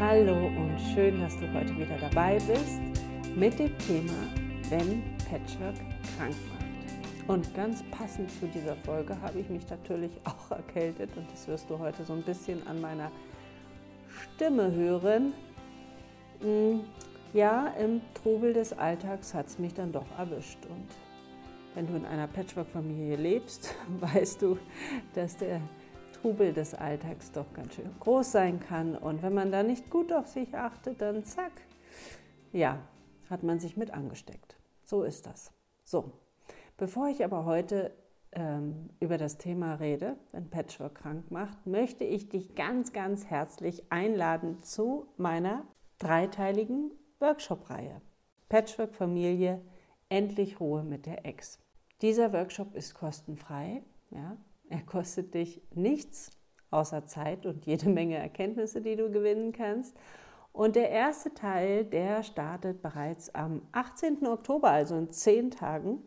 Hallo und schön, dass du heute wieder dabei bist mit dem Thema, wenn Patchwork krank macht. Und ganz passend zu dieser Folge habe ich mich natürlich auch erkältet und das wirst du heute so ein bisschen an meiner Stimme hören. Hm, ja, im Trubel des Alltags hat es mich dann doch erwischt. Und wenn du in einer Patchwork-Familie lebst, weißt du, dass der Trubel des Alltags doch ganz schön groß sein kann. Und wenn man da nicht gut auf sich achtet, dann zack, ja, hat man sich mit angesteckt. So ist das. So, bevor ich aber heute ähm, über das Thema rede, wenn Patchwork krank macht, möchte ich dich ganz, ganz herzlich einladen zu meiner dreiteiligen Workshop-Reihe. Patchwork Familie, endlich Ruhe mit der Ex. Dieser Workshop ist kostenfrei. Ja, er kostet dich nichts außer Zeit und jede Menge Erkenntnisse, die du gewinnen kannst. Und der erste Teil, der startet bereits am 18. Oktober, also in zehn Tagen,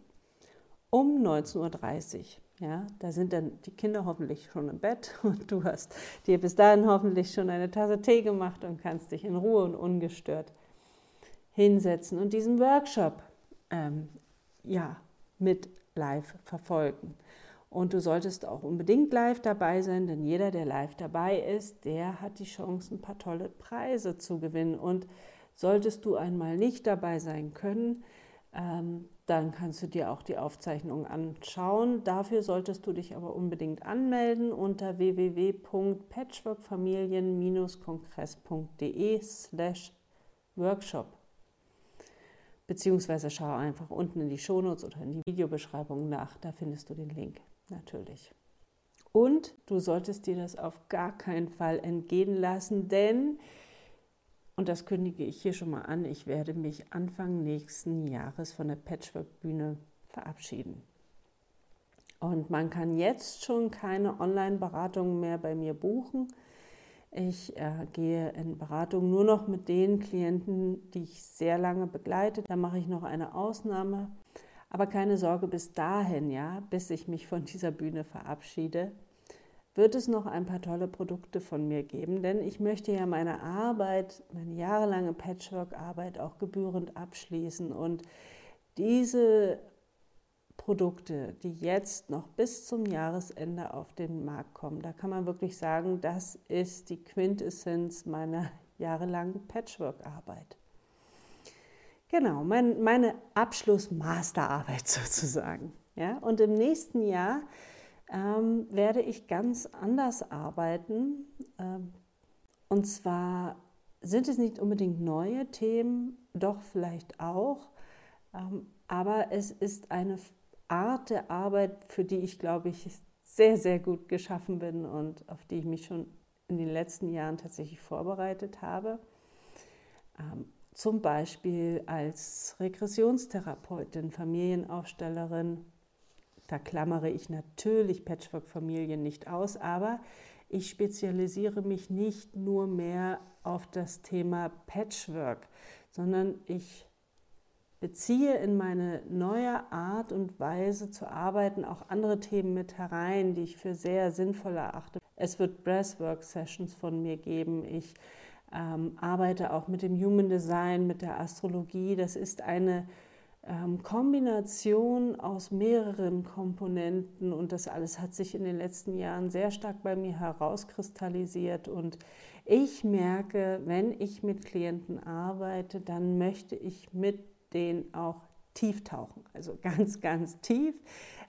um 19.30 Uhr. Ja, da sind dann die Kinder hoffentlich schon im Bett und du hast dir bis dahin hoffentlich schon eine Tasse Tee gemacht und kannst dich in Ruhe und ungestört hinsetzen und diesen Workshop ähm, ja, mit live verfolgen. Und du solltest auch unbedingt live dabei sein, denn jeder, der live dabei ist, der hat die Chance, ein paar tolle Preise zu gewinnen. Und solltest du einmal nicht dabei sein können, ähm, dann kannst du dir auch die Aufzeichnung anschauen. Dafür solltest du dich aber unbedingt anmelden unter www.patchworkfamilien-kongress.de slash workshop. Beziehungsweise schau einfach unten in die Shownotes oder in die Videobeschreibung nach, da findest du den Link natürlich. Und du solltest dir das auf gar keinen Fall entgehen lassen, denn, und das kündige ich hier schon mal an, ich werde mich Anfang nächsten Jahres von der Patchwork-Bühne verabschieden. Und man kann jetzt schon keine Online-Beratungen mehr bei mir buchen. Ich äh, gehe in Beratung nur noch mit den Klienten, die ich sehr lange begleite. Da mache ich noch eine Ausnahme. Aber keine Sorge, bis dahin, ja, bis ich mich von dieser Bühne verabschiede, wird es noch ein paar tolle Produkte von mir geben, denn ich möchte ja meine Arbeit, meine jahrelange Patchwork-Arbeit auch gebührend abschließen und diese Produkte, die jetzt noch bis zum Jahresende auf den Markt kommen, da kann man wirklich sagen, das ist die Quintessenz meiner jahrelangen Patchwork-Arbeit. Genau, mein, meine Abschluss-Masterarbeit sozusagen. Ja? Und im nächsten Jahr ähm, werde ich ganz anders arbeiten. Ähm, und zwar sind es nicht unbedingt neue Themen, doch vielleicht auch. Ähm, aber es ist eine Art der Arbeit, für die ich, glaube ich, sehr, sehr gut geschaffen bin und auf die ich mich schon in den letzten Jahren tatsächlich vorbereitet habe. Zum Beispiel als Regressionstherapeutin, Familienaufstellerin. Da klammere ich natürlich Patchwork-Familien nicht aus, aber ich spezialisiere mich nicht nur mehr auf das Thema Patchwork, sondern ich beziehe in meine neue Art und Weise zu arbeiten auch andere Themen mit herein, die ich für sehr sinnvoll erachte. Es wird Breathwork-Sessions von mir geben. Ich ähm, arbeite auch mit dem Human Design, mit der Astrologie. Das ist eine ähm, Kombination aus mehreren Komponenten und das alles hat sich in den letzten Jahren sehr stark bei mir herauskristallisiert und ich merke, wenn ich mit Klienten arbeite, dann möchte ich mit denen auch tief tauchen, also ganz, ganz tief.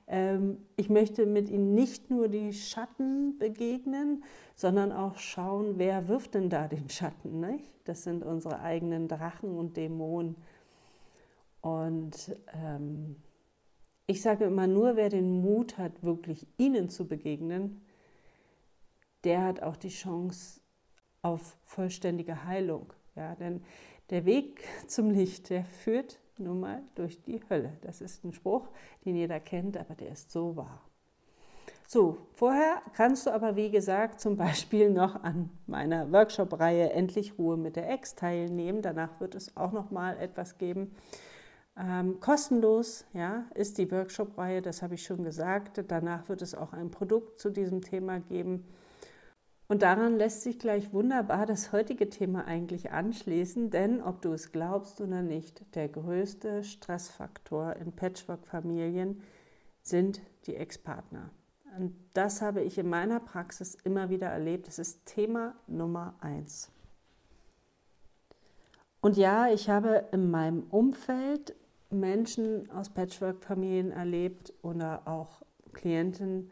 Ähm, ich möchte mit ihnen nicht nur die Schatten begegnen, sondern auch schauen, wer wirft denn da den Schatten. Nicht? Das sind unsere eigenen Drachen und Dämonen. Und ähm, ich sage immer, nur wer den Mut hat, wirklich ihnen zu begegnen, der hat auch die Chance auf vollständige Heilung. Ja, denn der Weg zum Licht, der führt nun mal durch die Hölle. Das ist ein Spruch, den jeder kennt, aber der ist so wahr. So, vorher kannst du aber, wie gesagt, zum Beispiel noch an meiner Workshop-Reihe Endlich Ruhe mit der Ex teilnehmen. Danach wird es auch noch mal etwas geben. Ähm, kostenlos ja, ist die Workshop-Reihe, das habe ich schon gesagt. Danach wird es auch ein Produkt zu diesem Thema geben. Und daran lässt sich gleich wunderbar das heutige Thema eigentlich anschließen, denn ob du es glaubst oder nicht, der größte Stressfaktor in Patchwork-Familien sind die Ex-Partner. Und das habe ich in meiner Praxis immer wieder erlebt. Das ist Thema Nummer eins. Und ja, ich habe in meinem Umfeld Menschen aus Patchwork-Familien erlebt oder auch Klienten,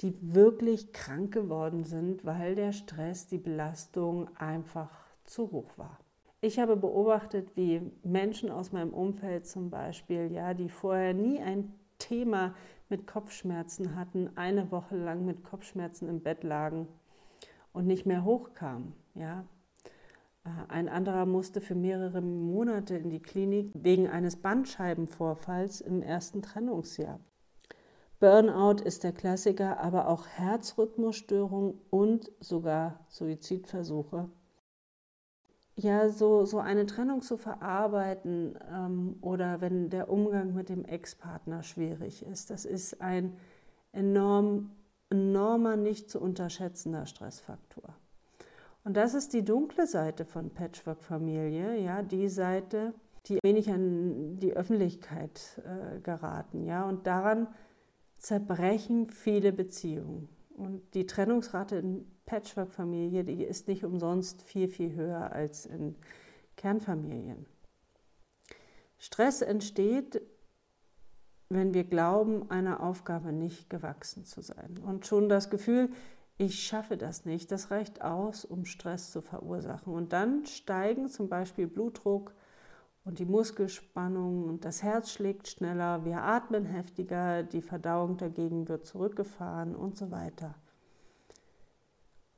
die wirklich krank geworden sind, weil der Stress, die Belastung einfach zu hoch war. Ich habe beobachtet, wie Menschen aus meinem Umfeld zum Beispiel, ja, die vorher nie ein Thema mit Kopfschmerzen hatten, eine Woche lang mit Kopfschmerzen im Bett lagen und nicht mehr hochkamen. Ja. Äh, ein anderer musste für mehrere Monate in die Klinik wegen eines Bandscheibenvorfalls im ersten Trennungsjahr. Burnout ist der Klassiker, aber auch Herzrhythmusstörungen und sogar Suizidversuche. Ja, so, so eine Trennung zu verarbeiten ähm, oder wenn der Umgang mit dem Ex-Partner schwierig ist, das ist ein enorm, enormer, nicht zu unterschätzender Stressfaktor. Und das ist die dunkle Seite von Patchwork-Familie, ja, die Seite, die wenig an die Öffentlichkeit äh, geraten, ja, und daran zerbrechen viele Beziehungen. Und die Trennungsrate in Patchwork-Familie, die ist nicht umsonst viel, viel höher als in Kernfamilien. Stress entsteht, wenn wir glauben, einer Aufgabe nicht gewachsen zu sein. Und schon das Gefühl, ich schaffe das nicht, das reicht aus, um Stress zu verursachen. Und dann steigen zum Beispiel Blutdruck, und die Muskelspannung und das Herz schlägt schneller, wir atmen heftiger, die Verdauung dagegen wird zurückgefahren und so weiter.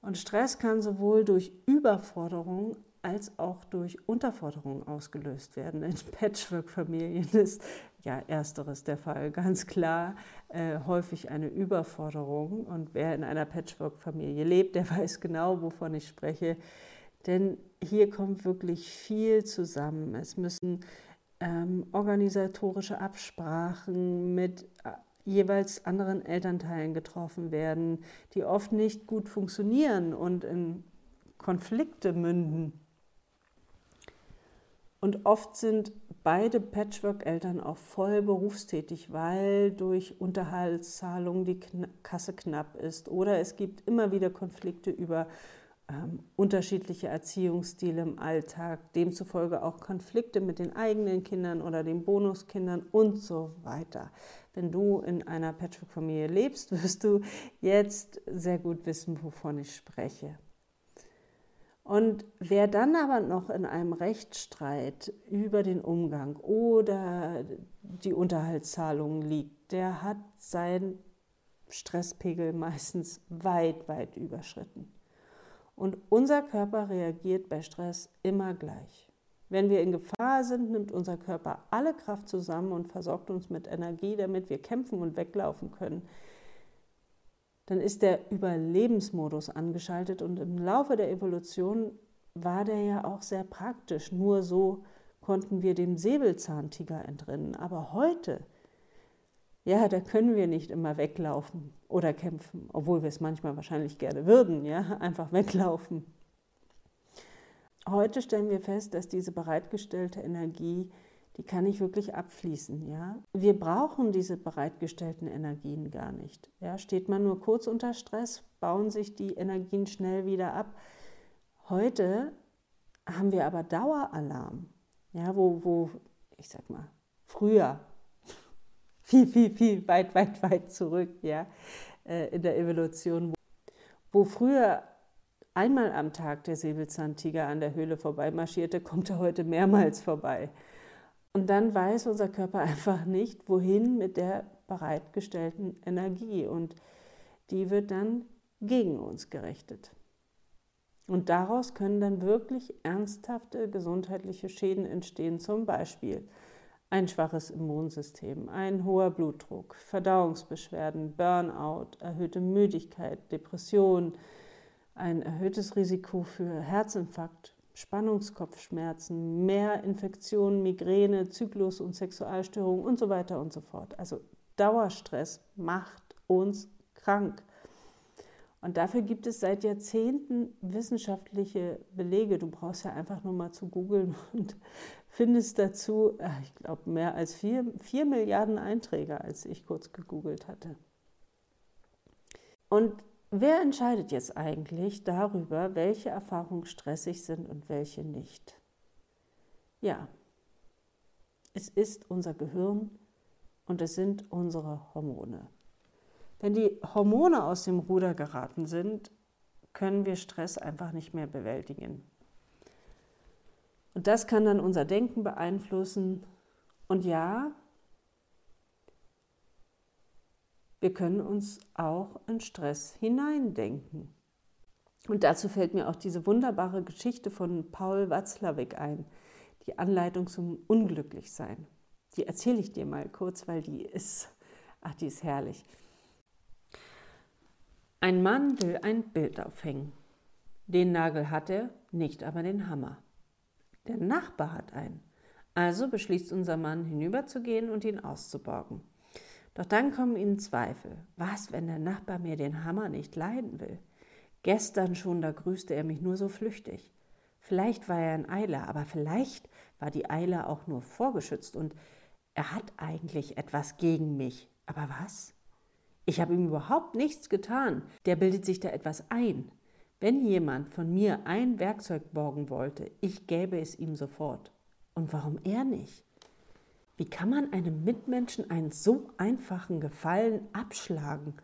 Und Stress kann sowohl durch Überforderung als auch durch Unterforderung ausgelöst werden. In Patchwork-Familien ist ja ersteres der Fall, ganz klar äh, häufig eine Überforderung. Und wer in einer Patchwork-Familie lebt, der weiß genau, wovon ich spreche. Denn hier kommt wirklich viel zusammen. Es müssen ähm, organisatorische Absprachen mit äh, jeweils anderen Elternteilen getroffen werden, die oft nicht gut funktionieren und in Konflikte münden. Und oft sind beide Patchwork-Eltern auch voll berufstätig, weil durch Unterhaltszahlungen die Kasse knapp ist. Oder es gibt immer wieder Konflikte über ähm, unterschiedliche Erziehungsstile im Alltag, demzufolge auch Konflikte mit den eigenen Kindern oder den Bonuskindern und so weiter. Wenn du in einer Patchwork-Familie lebst, wirst du jetzt sehr gut wissen, wovon ich spreche. Und wer dann aber noch in einem Rechtsstreit über den Umgang oder die Unterhaltszahlungen liegt, der hat seinen Stresspegel meistens weit, weit überschritten. Und unser Körper reagiert bei Stress immer gleich. Wenn wir in Gefahr sind, nimmt unser Körper alle Kraft zusammen und versorgt uns mit Energie, damit wir kämpfen und weglaufen können. Dann ist der Überlebensmodus angeschaltet und im Laufe der Evolution war der ja auch sehr praktisch. Nur so konnten wir dem Säbelzahntiger entrinnen. Aber heute ja, da können wir nicht immer weglaufen oder kämpfen, obwohl wir es manchmal wahrscheinlich gerne würden, ja, einfach weglaufen. Heute stellen wir fest, dass diese bereitgestellte Energie, die kann nicht wirklich abfließen, ja. Wir brauchen diese bereitgestellten Energien gar nicht. Ja, steht man nur kurz unter Stress, bauen sich die Energien schnell wieder ab. Heute haben wir aber Daueralarm, ja, wo, wo ich sag mal, früher viel, viel, viel weit, weit, weit zurück, ja, äh, in der Evolution, wo früher einmal am Tag der Säbelzahntiger an der Höhle vorbeimarschierte, kommt er heute mehrmals vorbei. Und dann weiß unser Körper einfach nicht, wohin mit der bereitgestellten Energie. Und die wird dann gegen uns gerichtet. Und daraus können dann wirklich ernsthafte gesundheitliche Schäden entstehen, zum Beispiel ein schwaches Immunsystem, ein hoher Blutdruck, Verdauungsbeschwerden, Burnout, erhöhte Müdigkeit, Depression, ein erhöhtes Risiko für Herzinfarkt, Spannungskopfschmerzen, mehr Infektionen, Migräne, Zyklus- und Sexualstörungen und so weiter und so fort. Also Dauerstress macht uns krank. Und dafür gibt es seit Jahrzehnten wissenschaftliche Belege. Du brauchst ja einfach nur mal zu googeln und findest dazu, äh, ich glaube, mehr als vier, vier Milliarden Einträge, als ich kurz gegoogelt hatte. Und wer entscheidet jetzt eigentlich darüber, welche Erfahrungen stressig sind und welche nicht? Ja, es ist unser Gehirn und es sind unsere Hormone. Wenn die Hormone aus dem Ruder geraten sind, können wir Stress einfach nicht mehr bewältigen. Und das kann dann unser Denken beeinflussen. Und ja, wir können uns auch in Stress hineindenken. Und dazu fällt mir auch diese wunderbare Geschichte von Paul Watzlawick ein, die Anleitung zum Unglücklichsein. Die erzähle ich dir mal kurz, weil die ist, ach, die ist herrlich. Ein Mann will ein Bild aufhängen. Den Nagel hat er, nicht aber den Hammer. Der Nachbar hat einen. Also beschließt unser Mann hinüberzugehen und ihn auszuborgen. Doch dann kommen ihnen Zweifel. Was, wenn der Nachbar mir den Hammer nicht leiden will? Gestern schon, da grüßte er mich nur so flüchtig. Vielleicht war er in Eile, aber vielleicht war die Eile auch nur vorgeschützt und er hat eigentlich etwas gegen mich. Aber was? Ich habe ihm überhaupt nichts getan. Der bildet sich da etwas ein. Wenn jemand von mir ein Werkzeug borgen wollte, ich gäbe es ihm sofort. Und warum er nicht? Wie kann man einem Mitmenschen einen so einfachen Gefallen abschlagen?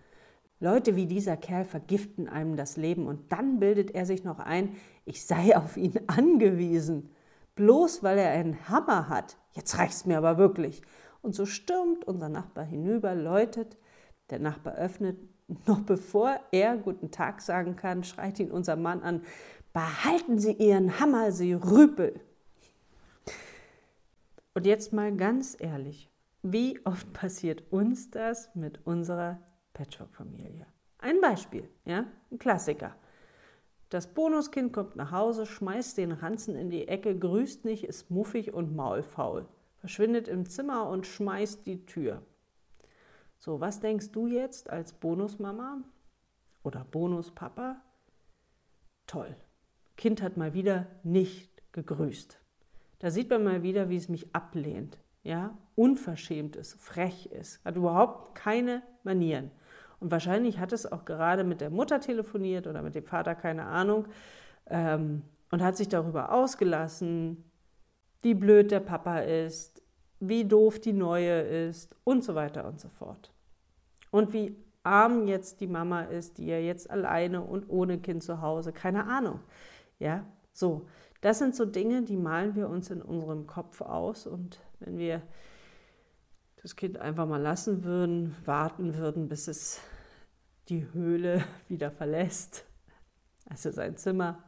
Leute wie dieser Kerl vergiften einem das Leben und dann bildet er sich noch ein, ich sei auf ihn angewiesen. Bloß weil er einen Hammer hat. Jetzt reicht's mir aber wirklich. Und so stürmt unser Nachbar hinüber, läutet, der Nachbar öffnet, noch bevor er guten Tag sagen kann, schreit ihn unser Mann an, behalten Sie Ihren Hammer, Sie Rüpel. Und jetzt mal ganz ehrlich, wie oft passiert uns das mit unserer Patchwork-Familie? Ein Beispiel, ja, ein Klassiker. Das Bonuskind kommt nach Hause, schmeißt den Ranzen in die Ecke, grüßt nicht, ist muffig und maulfaul, verschwindet im Zimmer und schmeißt die Tür. So, was denkst du jetzt als Bonusmama oder Bonuspapa? Toll. Kind hat mal wieder nicht gegrüßt. Da sieht man mal wieder, wie es mich ablehnt. Ja, unverschämt ist, frech ist, hat überhaupt keine Manieren. Und wahrscheinlich hat es auch gerade mit der Mutter telefoniert oder mit dem Vater, keine Ahnung, ähm, und hat sich darüber ausgelassen, wie blöd der Papa ist, wie doof die neue ist und so weiter und so fort. Und wie arm jetzt die Mama ist, die ja jetzt alleine und ohne Kind zu Hause, keine Ahnung. Ja, so. Das sind so Dinge, die malen wir uns in unserem Kopf aus und wenn wir das Kind einfach mal lassen würden, warten würden, bis es die Höhle wieder verlässt, also sein Zimmer,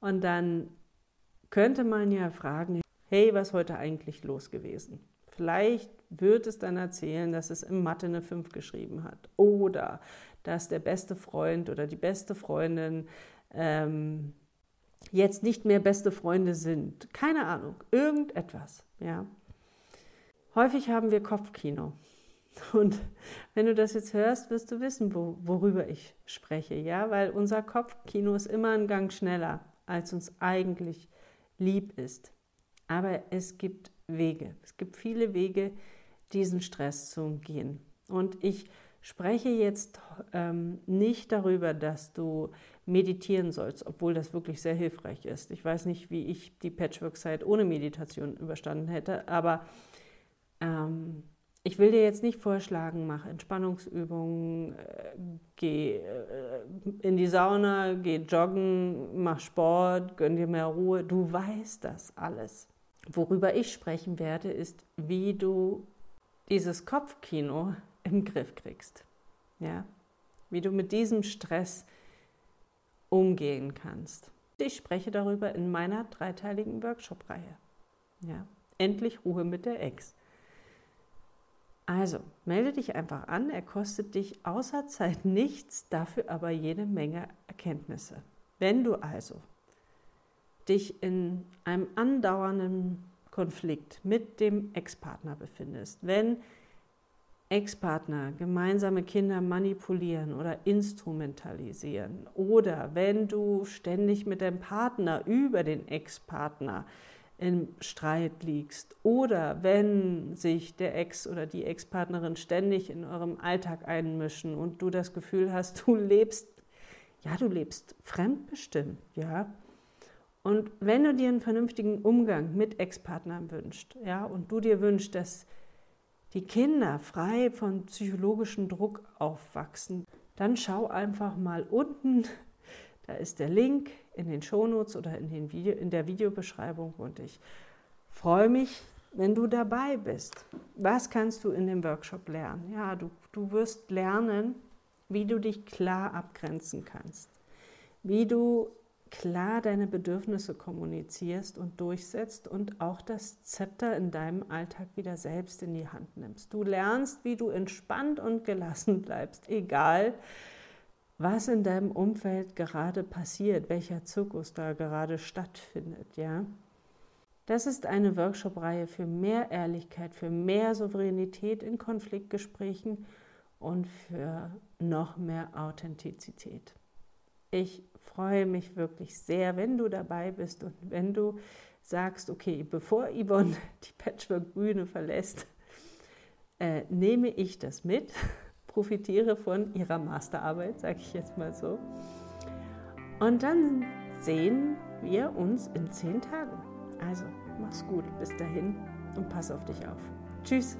und dann könnte man ja fragen, hey, was ist heute eigentlich los gewesen? Vielleicht wird es dann erzählen, dass es im Mathe eine 5 geschrieben hat oder dass der beste Freund oder die beste Freundin ähm, jetzt nicht mehr beste Freunde sind. Keine Ahnung, irgendetwas. Ja. Häufig haben wir Kopfkino. Und wenn du das jetzt hörst, wirst du wissen, wo, worüber ich spreche, ja, weil unser Kopfkino ist immer ein Gang schneller, als uns eigentlich lieb ist. Aber es gibt Wege. Es gibt viele Wege, diesen Stress zu umgehen. Und ich spreche jetzt ähm, nicht darüber, dass du meditieren sollst, obwohl das wirklich sehr hilfreich ist. Ich weiß nicht, wie ich die Patchwork-Zeit ohne Meditation überstanden hätte, aber ähm, ich will dir jetzt nicht vorschlagen, mach Entspannungsübungen, äh, geh äh, in die Sauna, geh joggen, mach Sport, gönn dir mehr Ruhe. Du weißt das alles. Worüber ich sprechen werde, ist, wie du dieses Kopfkino im Griff kriegst. Ja? Wie du mit diesem Stress umgehen kannst. Ich spreche darüber in meiner dreiteiligen Workshop-Reihe. Ja? Endlich Ruhe mit der Ex. Also, melde dich einfach an. Er kostet dich außer Zeit nichts, dafür aber jede Menge Erkenntnisse. Wenn du also dich in einem andauernden Konflikt mit dem Ex-Partner befindest, wenn Ex-Partner gemeinsame Kinder manipulieren oder instrumentalisieren oder wenn du ständig mit deinem Partner über den Ex-Partner im Streit liegst oder wenn sich der Ex oder die Ex-Partnerin ständig in eurem Alltag einmischen und du das Gefühl hast, du lebst, ja, du lebst fremdbestimmt, ja. Und wenn du dir einen vernünftigen Umgang mit Ex-Partnern wünschst, ja, und du dir wünschst, dass die Kinder frei von psychologischem Druck aufwachsen, dann schau einfach mal unten, da ist der Link in den Shownotes oder in, den Video, in der Videobeschreibung und ich freue mich, wenn du dabei bist. Was kannst du in dem Workshop lernen? Ja, du, du wirst lernen, wie du dich klar abgrenzen kannst, wie du klar deine Bedürfnisse kommunizierst und durchsetzt und auch das Zepter in deinem Alltag wieder selbst in die Hand nimmst. Du lernst, wie du entspannt und gelassen bleibst, egal was in deinem Umfeld gerade passiert, welcher Zirkus da gerade stattfindet, ja? Das ist eine Workshop-Reihe für mehr Ehrlichkeit, für mehr Souveränität in Konfliktgesprächen und für noch mehr Authentizität. Ich freue mich wirklich sehr, wenn du dabei bist und wenn du sagst, okay, bevor Yvonne die Patchwork-Bühne verlässt, äh, nehme ich das mit, profitiere von ihrer Masterarbeit, sage ich jetzt mal so. Und dann sehen wir uns in zehn Tagen. Also, mach's gut, bis dahin und pass auf dich auf. Tschüss.